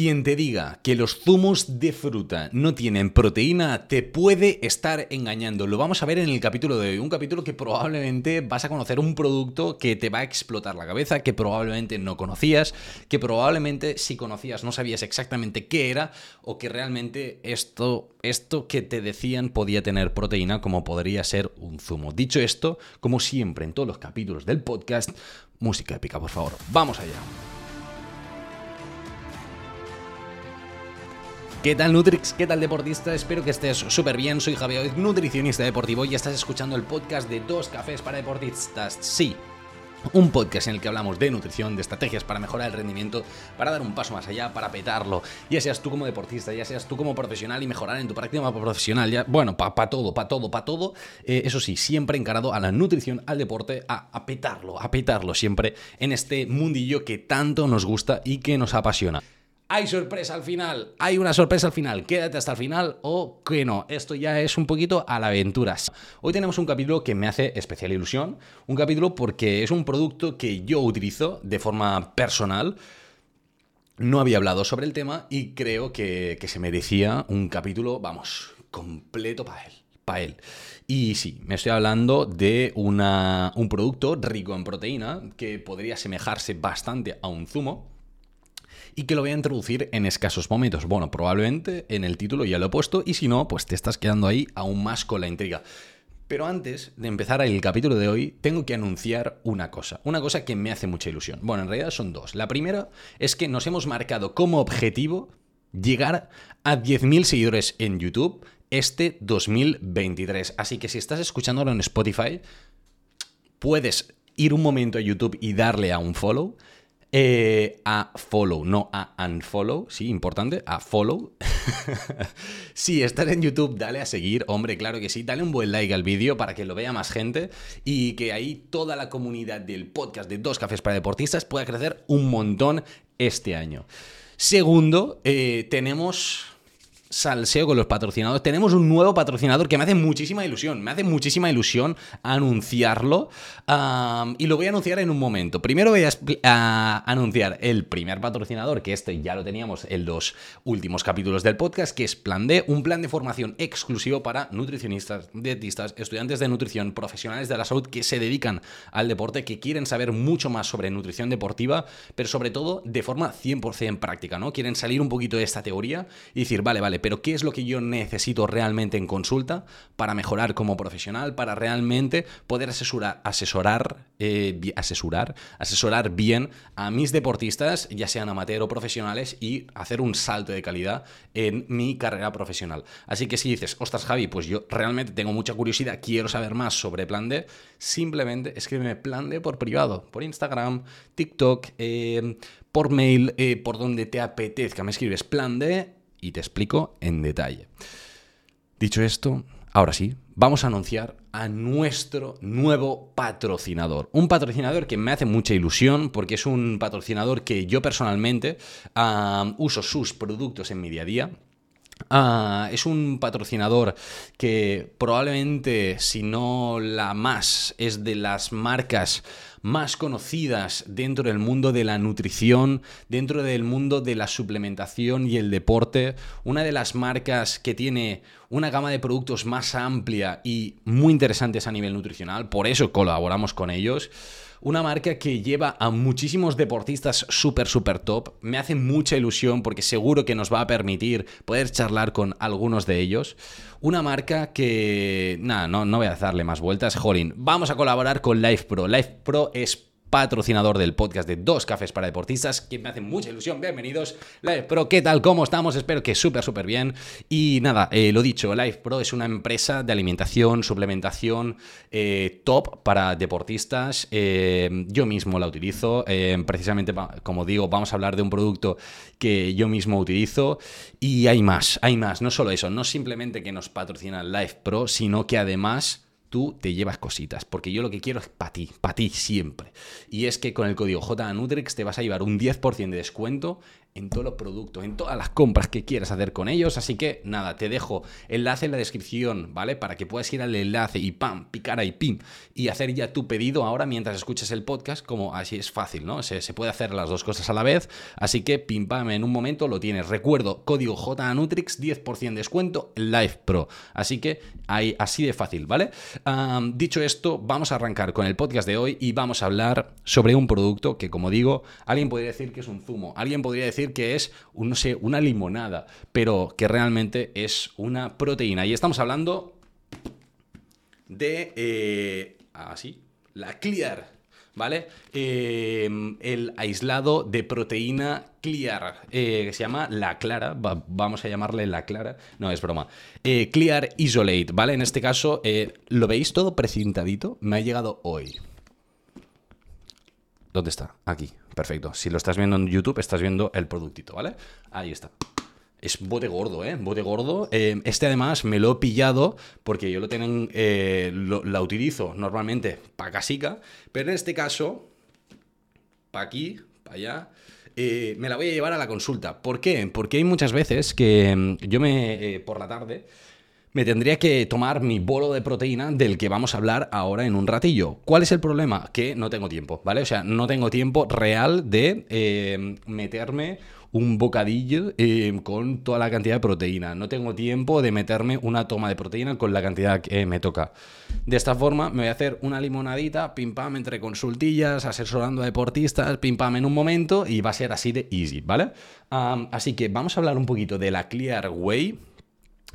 Quien te diga que los zumos de fruta no tienen proteína te puede estar engañando. Lo vamos a ver en el capítulo de hoy. Un capítulo que probablemente vas a conocer un producto que te va a explotar la cabeza, que probablemente no conocías, que probablemente si conocías no sabías exactamente qué era o que realmente esto, esto que te decían podía tener proteína como podría ser un zumo. Dicho esto, como siempre en todos los capítulos del podcast, música épica, por favor. Vamos allá. ¿Qué tal Nutrix? ¿Qué tal deportista? Espero que estés súper bien. Soy Javier, nutricionista deportivo y estás escuchando el podcast de Dos Cafés para Deportistas. Sí, un podcast en el que hablamos de nutrición, de estrategias para mejorar el rendimiento, para dar un paso más allá, para petarlo. Ya seas tú como deportista, ya seas tú como profesional y mejorar en tu práctica profesional. Bueno, para todo, para todo, para todo. Eh, eso sí, siempre encarado a la nutrición, al deporte, a, a petarlo, a petarlo siempre en este mundillo que tanto nos gusta y que nos apasiona. Hay sorpresa al final, hay una sorpresa al final, quédate hasta el final o que no, esto ya es un poquito a la aventura. Hoy tenemos un capítulo que me hace especial ilusión, un capítulo porque es un producto que yo utilizo de forma personal, no había hablado sobre el tema y creo que, se merecía un capítulo, vamos, completo para él. Para él. Y sí, me estoy hablando de una, un producto rico en proteína que podría asemejarse bastante a un zumo y que lo voy a introducir en escasos momentos. Bueno, probablemente en el título ya lo he puesto y si no, pues te estás quedando ahí aún más con la intriga. Pero antes de empezar el capítulo de hoy, tengo que anunciar una cosa, una cosa que me hace mucha ilusión. Bueno, en realidad son dos. La primera es que nos hemos marcado como objetivo llegar a 10.000 seguidores en YouTube este 2023. Así que si estás escuchándolo en Spotify, puedes ir un momento a YouTube y darle a un follow. Eh, a follow, no a unfollow, sí, importante, a follow. si estás en YouTube, dale a seguir, hombre, claro que sí, dale un buen like al vídeo para que lo vea más gente y que ahí toda la comunidad del podcast de Dos Cafés para Deportistas pueda crecer un montón este año. Segundo, eh, tenemos salseo con los patrocinadores. Tenemos un nuevo patrocinador que me hace muchísima ilusión. Me hace muchísima ilusión anunciarlo. y lo voy a anunciar en un momento. Primero voy a, anunciar el primer patrocinador, que este ya lo teníamos en los últimos capítulos del podcast, que es Plan D, un plan de formación exclusivo para nutricionistas, dietistas, estudiantes de nutrición, profesionales de la salud que se dedican al deporte, que quieren saber mucho más sobre nutrición deportiva, pero sobre todo de forma 100% práctica, ¿no? Quieren salir un poquito de esta teoría y decir, vale, vale, pero ¿qué es lo que yo necesito realmente en consulta para mejorar como profesional, para realmente poder asesorar, asesorar, eh, asesorar, asesorar bien a mis deportistas, ya sean amateur o profesionales, y hacer un salto de calidad en mi carrera profesional? Así que si dices, ostras Javi, pues yo realmente tengo mucha curiosidad, quiero saber más sobre Plan D, simplemente escríbeme Plan D por privado, por Instagram, TikTok, eh, por mail, eh, por donde te apetezca. Me escribes Plan D y te explico en detalle. Dicho esto, ahora sí, vamos a anunciar a nuestro nuevo patrocinador. Un patrocinador que me hace mucha ilusión porque es un patrocinador que yo personalmente uso sus productos en mi día a día. Ah, es un patrocinador que probablemente, si no la más, es de las marcas más conocidas dentro del mundo de la nutrición, dentro del mundo de la suplementación y el deporte, una de las marcas que tiene una gama de productos más amplia y muy interesantes a nivel nutricional, por eso colaboramos con ellos. Una marca que lleva a muchísimos deportistas súper, súper top. Me hace mucha ilusión porque seguro que nos va a permitir poder charlar con algunos de ellos. Una marca que, nada, no, no voy a darle más vueltas. Jolín, vamos a colaborar con Life Pro. Life Pro es patrocinador del podcast de Dos Cafés para Deportistas, que me hace mucha ilusión. Bienvenidos, Live Pro. ¿Qué tal? ¿Cómo estamos? Espero que súper, súper bien. Y nada, eh, lo dicho, Live Pro es una empresa de alimentación, suplementación eh, top para deportistas. Eh, yo mismo la utilizo. precisamente, como digo, vamos a hablar de un producto que yo mismo utilizo. Y hay más, hay más. No solo eso, no simplemente que nos patrocina Live Pro, sino que además tú te llevas cositas, porque yo lo que quiero es para ti, para ti siempre. Y es que con el código JNutrix te vas a llevar un 10% de descuento en todos los productos, en todas las compras que quieras hacer con ellos. Así que nada, te dejo enlace en la descripción, ¿vale? Para que puedas ir al enlace y pam, picar ahí, pim, y hacer ya tu pedido ahora mientras escuches el podcast, como así es fácil, ¿no? Se, puede hacer las dos cosas a la vez. Así que pim, pam, en un momento lo tienes. Recuerdo, código JNutrix, 10% descuento, Live Pro. Así que ahí, así de fácil, ¿vale? dicho esto, vamos a arrancar con el podcast de hoy y vamos a hablar sobre un producto que, como digo, alguien podría decir que es un zumo, alguien podría decir que es, no sé, una limonada, pero que realmente es una proteína. Y estamos hablando de, eh, así, la Clear, ¿vale? Em, el aislado de proteína Clear, eh, que se llama La Clara, vamos a llamarle La Clara, no es broma, eh, Clear Isolate, ¿vale? En este caso, ¿lo veis todo precintadito? Me ha llegado hoy. ¿Dónde está? Aquí, perfecto. Si lo estás viendo en YouTube, estás viendo el productito, ¿vale? Ahí está. Es bote gordo, ¿eh? Bote gordo. Eh, este además me lo he pillado porque yo lo tengo, eh, la utilizo normalmente para casica, pero en este caso, para aquí, para allá, eh, me la voy a llevar a la consulta. ¿Por qué? Porque hay muchas veces que mm, yo me, por la tarde, me tendría que tomar mi bolo de proteína del que vamos a hablar ahora en un ratillo. ¿Cuál es el problema? Que no tengo tiempo, ¿vale? O sea, no tengo tiempo real de eh, meterme un bocadillo eh, con toda la cantidad de proteína. No tengo tiempo de meterme una toma de proteína con la cantidad que me toca. De esta forma me voy a hacer una limonadita, pim pam, entre consultillas, asesorando a deportistas, pim pam en un momento y va a ser así de easy, ¿vale? así que vamos a hablar un poquito de la Clear Way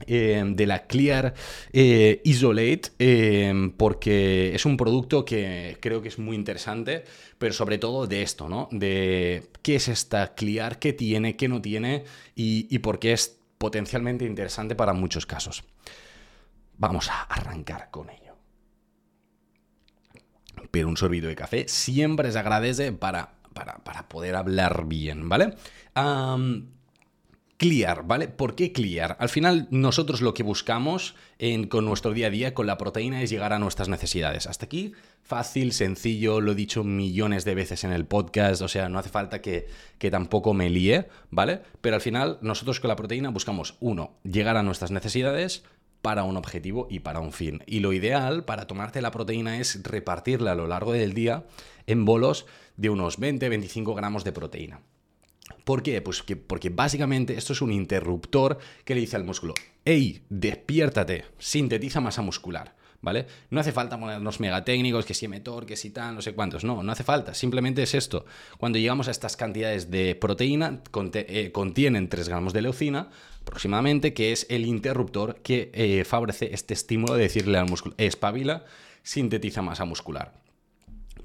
eh, de la Clear eh, Isolate eh, porque es un producto que creo que es muy interesante, pero sobre todo de esto, ¿no? De qué es esta Clear, qué tiene, qué no tiene y, y por qué es potencialmente interesante para muchos casos. Vamos a arrancar con ello. Pero un sorbito de café siempre se agradece para, para, poder hablar bien, ¿vale? Clear, ¿vale? ¿Por qué Clear? Al final nosotros lo que buscamos con nuestro día a día con la proteína es llegar a nuestras necesidades. Hasta aquí fácil, sencillo, lo he dicho millones de veces en el podcast, o sea, no hace falta que, que tampoco me líe, ¿vale? Pero al final nosotros con la proteína buscamos, uno, llegar a nuestras necesidades, para un objetivo y para un fin. Y lo ideal para tomarte la proteína es repartirla a lo largo del día en bolos de unos 20-25 gramos de proteína. ¿Por qué? Pues que, porque básicamente esto es un interruptor que le dice al músculo, hey, despiértate, sintetiza masa muscular. ¿Vale? No hace falta ponernos megatécnicos, que si emetor, que si tal, no sé cuántos. No, no hace falta. Simplemente es esto. Cuando llegamos a estas cantidades de proteína, eh, contienen 3 gramos de leucina aproximadamente, que es el interruptor que eh, favorece este estímulo de decirle al músculo, espabila, sintetiza masa muscular.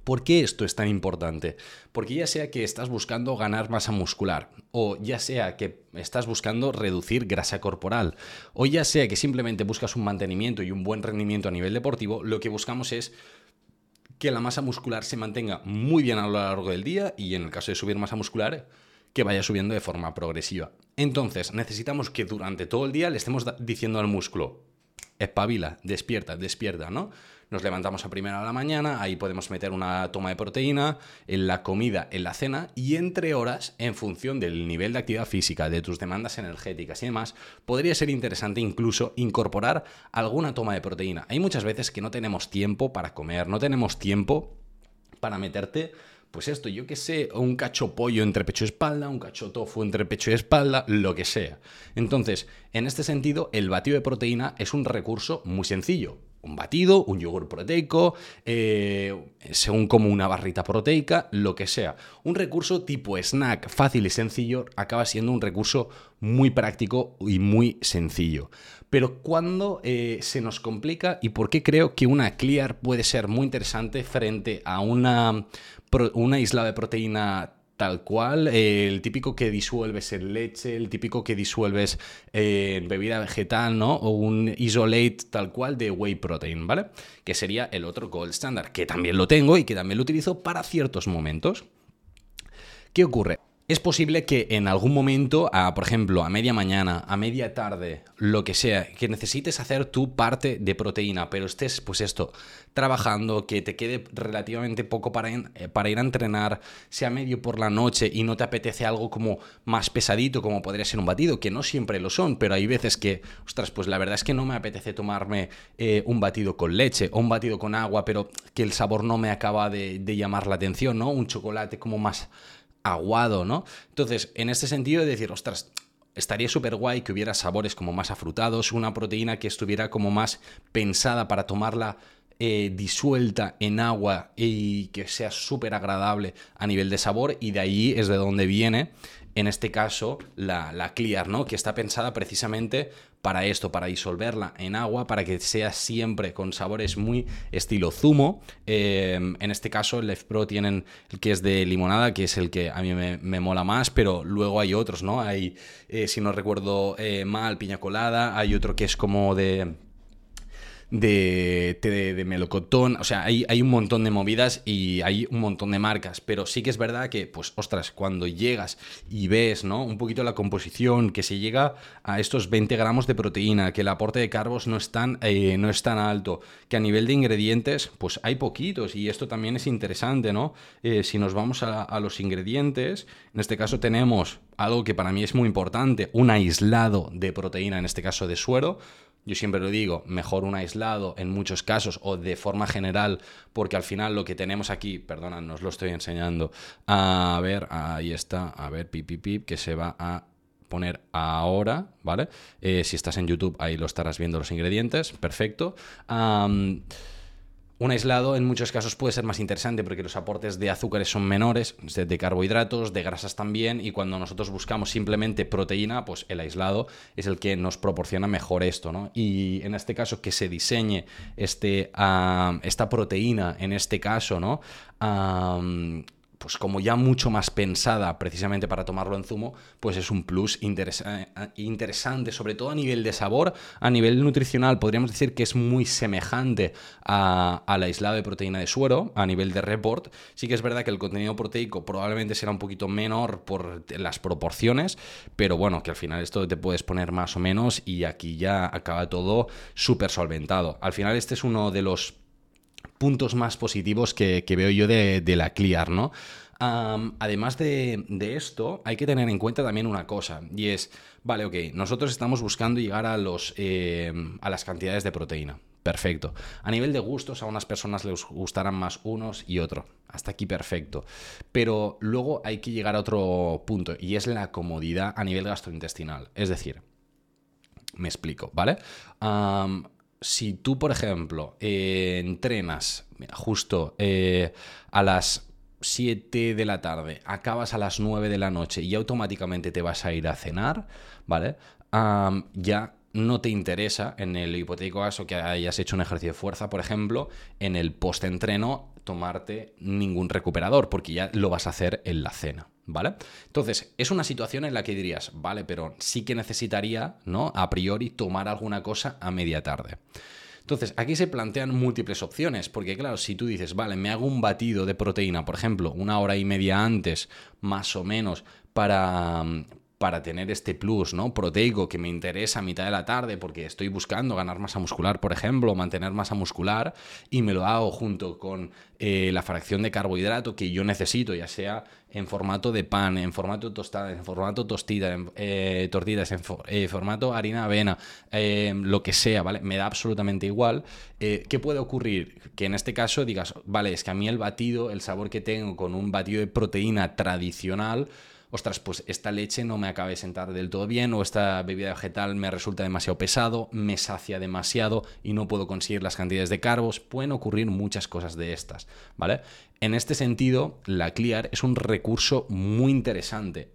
¿Por qué esto es tan importante? Porque ya sea que estás buscando ganar masa muscular, o ya sea que estás buscando reducir grasa corporal, o ya sea que simplemente buscas un mantenimiento y un buen rendimiento a nivel deportivo, lo que buscamos es que la masa muscular se mantenga muy bien a lo largo del día y en el caso de subir masa muscular, que vaya subiendo de forma progresiva. Entonces, necesitamos que durante todo el día le estemos diciendo al músculo, espabila, despierta, despierta, ¿no? Nos levantamos a primera de la mañana, ahí podemos meter una toma de proteína, en la comida, en la cena y entre horas, en función del nivel de actividad física, de tus demandas energéticas y demás, podría ser interesante incluso incorporar alguna toma de proteína. Hay muchas veces que no tenemos tiempo para comer, no tenemos tiempo para meterte pues esto, yo que sé, un cacho pollo entre pecho y espalda, un cacho tofu entre pecho y espalda, lo que sea. Entonces, en este sentido, el batido de proteína es un recurso muy sencillo un batido, un yogur proteico, eh, según como una barrita proteica, lo que sea. Un recurso tipo snack fácil y sencillo acaba siendo un recurso muy práctico y muy sencillo. Pero cuando eh, se nos complica y por qué creo que una Clear puede ser muy interesante frente a una, una isla de proteína tal cual, el típico que disuelves en leche, el típico que disuelves en bebida vegetal, ¿no? O un isolate tal cual de whey protein, ¿vale? Que sería el otro gold standard, que también lo tengo y que también lo utilizo para ciertos momentos. ¿Qué ocurre? es posible que en algún momento, por ejemplo, a media mañana, a media tarde, lo que sea, que necesites hacer tu parte de proteína, pero estés, pues esto, trabajando, que te quede relativamente poco para, eh, para ir a entrenar, sea medio por la noche y no te apetece algo como más pesadito, como podría ser un batido, que no siempre lo son, pero hay veces que, ostras, pues la verdad es que no me apetece tomarme eh, un batido con leche o un batido con agua, pero que el sabor no me acaba de, de llamar la atención, ¿no? Un chocolate como más aguado, ¿no? Entonces, en este sentido de decir, ostras, estaría súper guay que hubiera sabores como más afrutados, una proteína que estuviera como más pensada para tomarla eh, disuelta en agua y que sea súper agradable a nivel de sabor y de ahí es de donde viene en este caso la, la, Clear, ¿no? Que está pensada precisamente para esto, para disolverla en agua, para que sea siempre con sabores muy estilo zumo. Em, en este caso, el Left Pro tienen el que es de limonada, que es el que a mí me, mola más, pero luego hay otros, ¿no? Hay, eh, si no recuerdo eh, mal, piña colada, hay otro que es como de de de, melocotón, o sea, hay, hay, un montón de movidas y hay un montón de marcas, pero sí que es verdad que, pues, ostras, cuando llegas y ves, ¿no? Un poquito la composición, que se llega a estos 20 gramos de proteína, que el aporte de carbos no es tan, eh, no alto, que a nivel de ingredientes, pues hay poquitos y esto también es interesante, ¿no? Eh, si nos vamos a los ingredientes, en este caso tenemos algo que para mí es muy importante, un aislado de proteína, en este caso de suero, yo siempre lo digo, mejor un aislado en muchos casos o de forma general, porque al final lo que tenemos aquí, perdona, nos lo estoy enseñando. A ver, ahí está, a ver, pip, pip, pip, que se va a poner ahora, ¿vale? Eh, si estás en YouTube, ahí lo estarás viendo los ingredientes, perfecto. Un aislado en muchos casos puede ser más interesante porque los aportes de azúcares son menores, de carbohidratos, de grasas también, y cuando nosotros buscamos simplemente proteína, pues el aislado es el que nos proporciona mejor esto, ¿no? Y en este caso que se diseñe este, esta proteína, en este caso, ¿no? Pues como ya mucho más pensada precisamente para tomarlo en zumo, pues es un plus eh, interesante, sobre todo a nivel de sabor, a nivel nutricional, podríamos decir que es muy semejante al aislado de proteína de suero, a nivel de report. Sí que es verdad que el contenido proteico probablemente será un poquito menor por las proporciones, pero bueno, que al final esto te puedes poner más o menos y aquí ya acaba todo súper solventado. Al final este es uno de los puntos más positivos que, veo yo de, la Clear, ¿no? además de, esto, hay que tener en cuenta también una cosa, y es, vale, ok, nosotros estamos buscando llegar a, los, eh, a las cantidades de proteína. Perfecto. A nivel de gustos, a unas personas les gustarán más unos y otros. Hasta aquí perfecto. Pero luego hay que llegar a otro punto, y es la comodidad a nivel gastrointestinal. Es decir, me explico, ¿vale? Si tú, por ejemplo, eh, entrenas justo eh, a las 7 de la tarde, acabas a las 9 de la noche y automáticamente te vas a ir a cenar, ¿vale? ya no te interesa, en el hipotético caso que hayas hecho un ejercicio de fuerza, por ejemplo, en el post-entreno, tomarte ningún recuperador, porque ya lo vas a hacer en la cena. ¿Vale? Entonces, es una situación en la que dirías, vale, pero sí que necesitaría, ¿no? A priori, tomar alguna cosa a media tarde. Entonces, aquí se plantean múltiples opciones, porque claro, si tú dices, vale, me hago un batido de proteína, por ejemplo, una hora y media antes, más o menos, para, para tener este plus ¿no? proteico que me interesa a mitad de la tarde porque estoy buscando ganar masa muscular, por ejemplo, mantener masa muscular y me lo hago junto con eh, la fracción de carbohidrato que yo necesito, ya sea en formato de pan, en formato tostada, en formato tostida, en, eh, tortitas, en eh, formato harina avena, lo que sea, ¿vale? Me da absolutamente igual. ¿Qué puede ocurrir? Que en este caso digas, vale, es que a mí el batido, el sabor que tengo con un batido de proteína tradicional, ostras, pues esta leche no me acaba de sentar del todo bien o esta bebida vegetal me resulta demasiado pesado, me sacia demasiado y no puedo conseguir las cantidades de carbos. Pueden ocurrir muchas cosas de estas, ¿vale? En este sentido, la Clear es un recurso muy interesante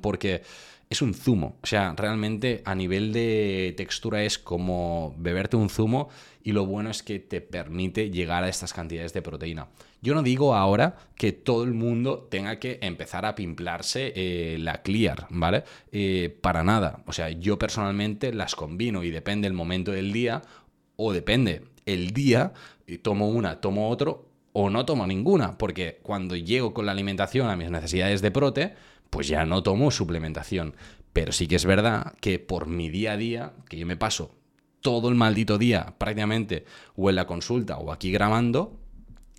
porque es un zumo. O sea, realmente a nivel de textura es como beberte un zumo y lo bueno es que te permite llegar a estas cantidades de proteína. Yo no digo ahora que todo el mundo tenga que empezar a pimplarse eh, la Clear, ¿vale? Eh, para nada. O sea, yo personalmente las combino y depende el momento del día o depende el día, tomo una, tomo otro o no tomo ninguna, porque cuando llego con la alimentación a mis necesidades de prote, pues ya no tomo suplementación. Pero sí que es verdad que por mi día a día, que yo me paso todo el maldito día prácticamente o en la consulta o aquí grabando,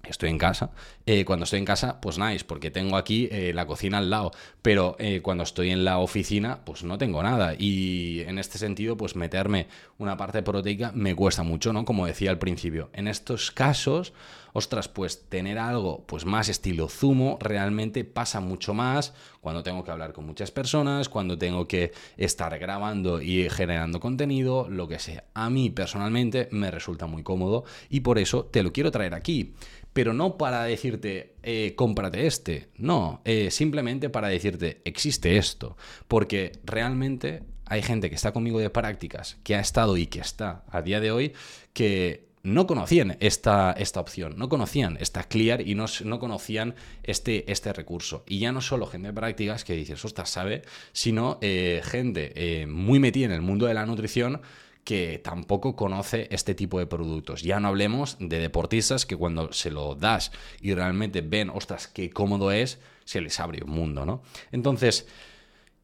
estoy en casa. Eh, cuando estoy en casa, pues nice, porque tengo aquí eh, la cocina al lado. Pero eh, cuando estoy en la oficina, pues no tengo nada. Y en este sentido, pues meterme una parte proteica me cuesta mucho, ¿no? Como decía al principio. En estos casos, ostras, pues tener algo pues más estilo zumo realmente pasa mucho más cuando tengo que hablar con muchas personas, cuando tengo que estar grabando y generando contenido, lo que sea. A mí personalmente me resulta muy cómodo y por eso te lo quiero traer aquí pero no para decirte, eh, cómprate este, no, eh, simplemente para decirte, existe esto, porque realmente hay gente que está conmigo de prácticas, que ha estado y que está a día de hoy, que no conocían esta, esta opción, no conocían esta Clear y no, no, conocían este, este recurso. Y ya no solo gente de prácticas que dices, ostras, sabe, sino eh, gente muy metida en el mundo de la nutrición que tampoco conoce este tipo de productos. Ya no hablemos de deportistas que cuando se lo das y realmente ven, ostras, qué cómodo es, se les abre un mundo, ¿no? Entonces,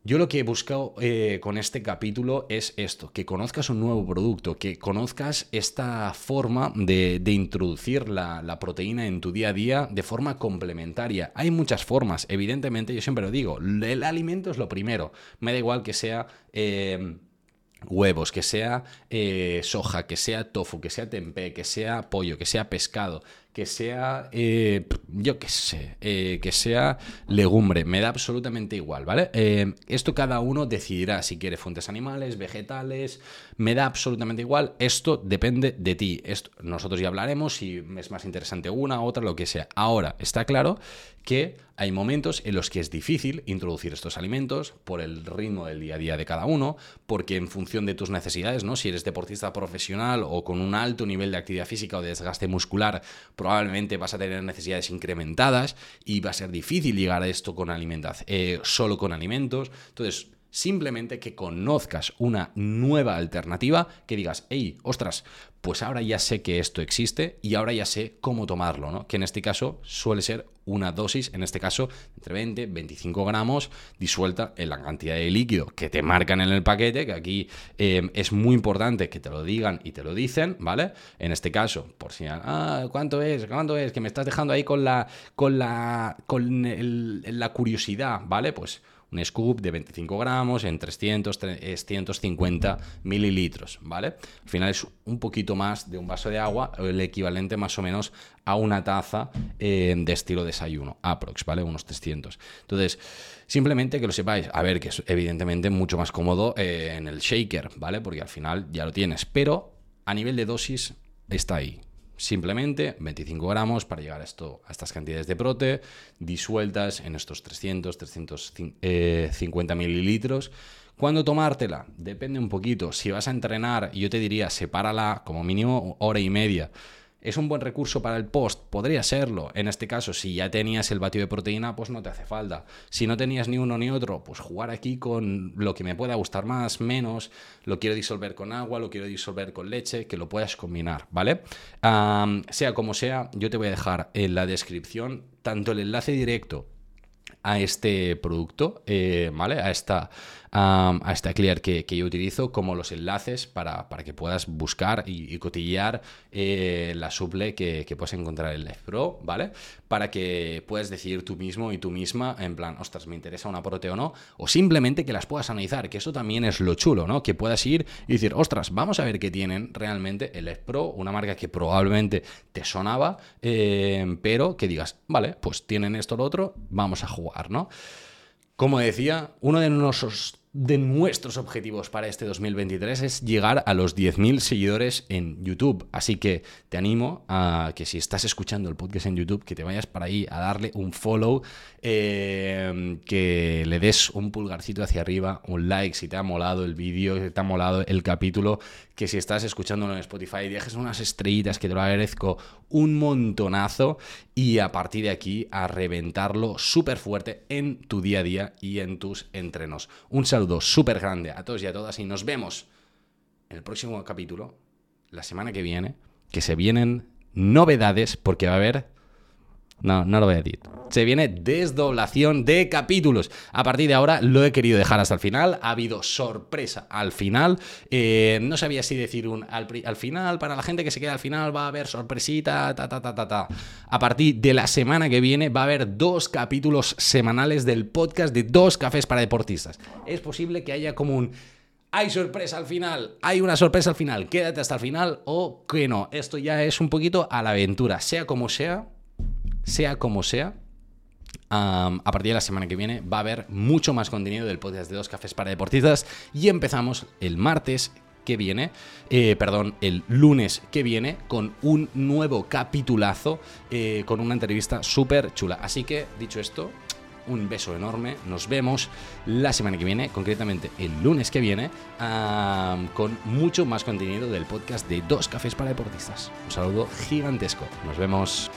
yo lo que he buscado eh, con este capítulo es esto, que conozcas un nuevo producto, que conozcas esta forma de, introducir la, proteína en tu día a día de forma complementaria. Hay muchas formas, evidentemente, yo siempre lo digo, el alimento es lo primero, me da igual que sea... Eh, huevos, que sea eh, soja, que sea tofu, que sea tempeh, que sea pollo, que sea pescado, que sea, eh, yo qué sé, eh, que sea legumbre, me da absolutamente igual, ¿vale? esto cada uno decidirá si quiere fuentes animales, vegetales, me da absolutamente igual, esto depende de ti, esto, nosotros ya hablaremos si es más interesante una, otra, lo que sea. Ahora, está claro que hay momentos en los que es difícil introducir estos alimentos por el ritmo del día a día de cada uno, porque en función de tus necesidades, ¿no? Si eres deportista profesional o con un alto nivel de actividad física o de desgaste muscular, probablemente vas a tener necesidades incrementadas y va a ser difícil llegar a esto con alimentación, eh, solo con alimentos. Entonces, simplemente que conozcas una nueva alternativa, que digas, hey, ostras, pues ahora ya sé que esto existe y ahora ya sé cómo tomarlo, ¿no? Que en este caso suele ser una dosis, en este caso entre 20 25 gramos, disuelta en la cantidad de líquido que te marcan en el paquete, que aquí eh, es muy importante que te lo digan y te lo dicen, ¿vale? En este caso, por si, ah, ¿cuánto es? ¿Cuánto es? Que me estás dejando ahí con la, con la, con la curiosidad, ¿vale? Pues un scoop de 25 gramos en 300, 350 mililitros, ¿vale? Al final es un poquito más de un vaso de agua, el equivalente más o menos a una taza eh, de estilo desayuno, aprox, ¿vale? Unos 300. Entonces, simplemente que lo sepáis, a ver, que es evidentemente mucho más cómodo eh, en el shaker, ¿vale? Porque al final ya lo tienes, pero a nivel de dosis está ahí, Simplemente 25 gramos para llegar a, esto, a estas cantidades de prote disueltas en estos 300, 350 eh, mililitros. ¿Cuándo tomártela? Depende un poquito. Si vas a entrenar, yo te diría, sepárala como mínimo hora y media. ¿Es un buen recurso para el post? Podría serlo. En este caso, si ya tenías el batido de proteína, pues no te hace falta. Si no tenías ni uno ni otro, pues jugar aquí con lo que me pueda gustar más, menos, lo quiero disolver con agua, lo quiero disolver con leche, que lo puedas combinar, ¿vale? sea como sea, yo te voy a dejar en la descripción tanto el enlace directo a este producto, eh, ¿vale? A esta, a esta Clear que, yo utilizo, como los enlaces para, que puedas buscar y, cotillear eh, la suple que, puedes encontrar en Life Pro, ¿vale? Para que puedas decidir tú mismo y tú misma, en plan, ostras, me interesa una prote o no, o simplemente que las puedas analizar, que eso también es lo chulo, ¿no? Que puedas ir y decir, ostras, vamos a ver qué tienen realmente el Life Pro, una marca que probablemente te sonaba, eh, pero que digas, vale, pues tienen esto o lo otro, vamos a jugar, ¿no? Como decía, uno de nuestros de nuestros objetivos para este 2023 es llegar a los 10.000 seguidores en YouTube. Así que te animo a que si estás escuchando el podcast en YouTube, que te vayas para ahí a darle un follow, eh, que le des un pulgarcito hacia arriba, un like si te ha molado el vídeo, si te ha molado el capítulo, que si estás escuchándolo en Spotify, dejes unas estrellitas que te lo agradezco un montonazo y a partir de aquí a reventarlo súper fuerte en tu día a día y en tus entrenos. Un saludo súper grande a todos y a todas y nos vemos en el próximo capítulo, la semana que viene, que se vienen novedades porque va a haber No, no lo voy a decir. Se viene desdoblación de capítulos. A partir de ahora lo he querido dejar hasta el final. Ha habido sorpresa al final. Eh, no sabía si decir un al, final, para la gente que se queda al final va a haber sorpresita, ta, ta, ta, ta, ta. A partir de la semana que viene va a haber dos capítulos semanales del podcast de dos cafés para deportistas. Es posible que haya como un hay sorpresa al final, hay una sorpresa al final, quédate hasta el final o que no. Esto ya es un poquito a la aventura, sea como sea, sea como sea. a partir de la semana que viene va a haber mucho más contenido del podcast de Dos Cafés para Deportistas y empezamos el martes que viene, eh, perdón, el lunes que viene con un nuevo capitulazo eh, con una entrevista súper chula. Así que, dicho esto, un beso enorme. Nos vemos la semana que viene, concretamente el lunes que viene, con mucho más contenido del podcast de Dos Cafés para Deportistas. Un saludo gigantesco. Nos vemos.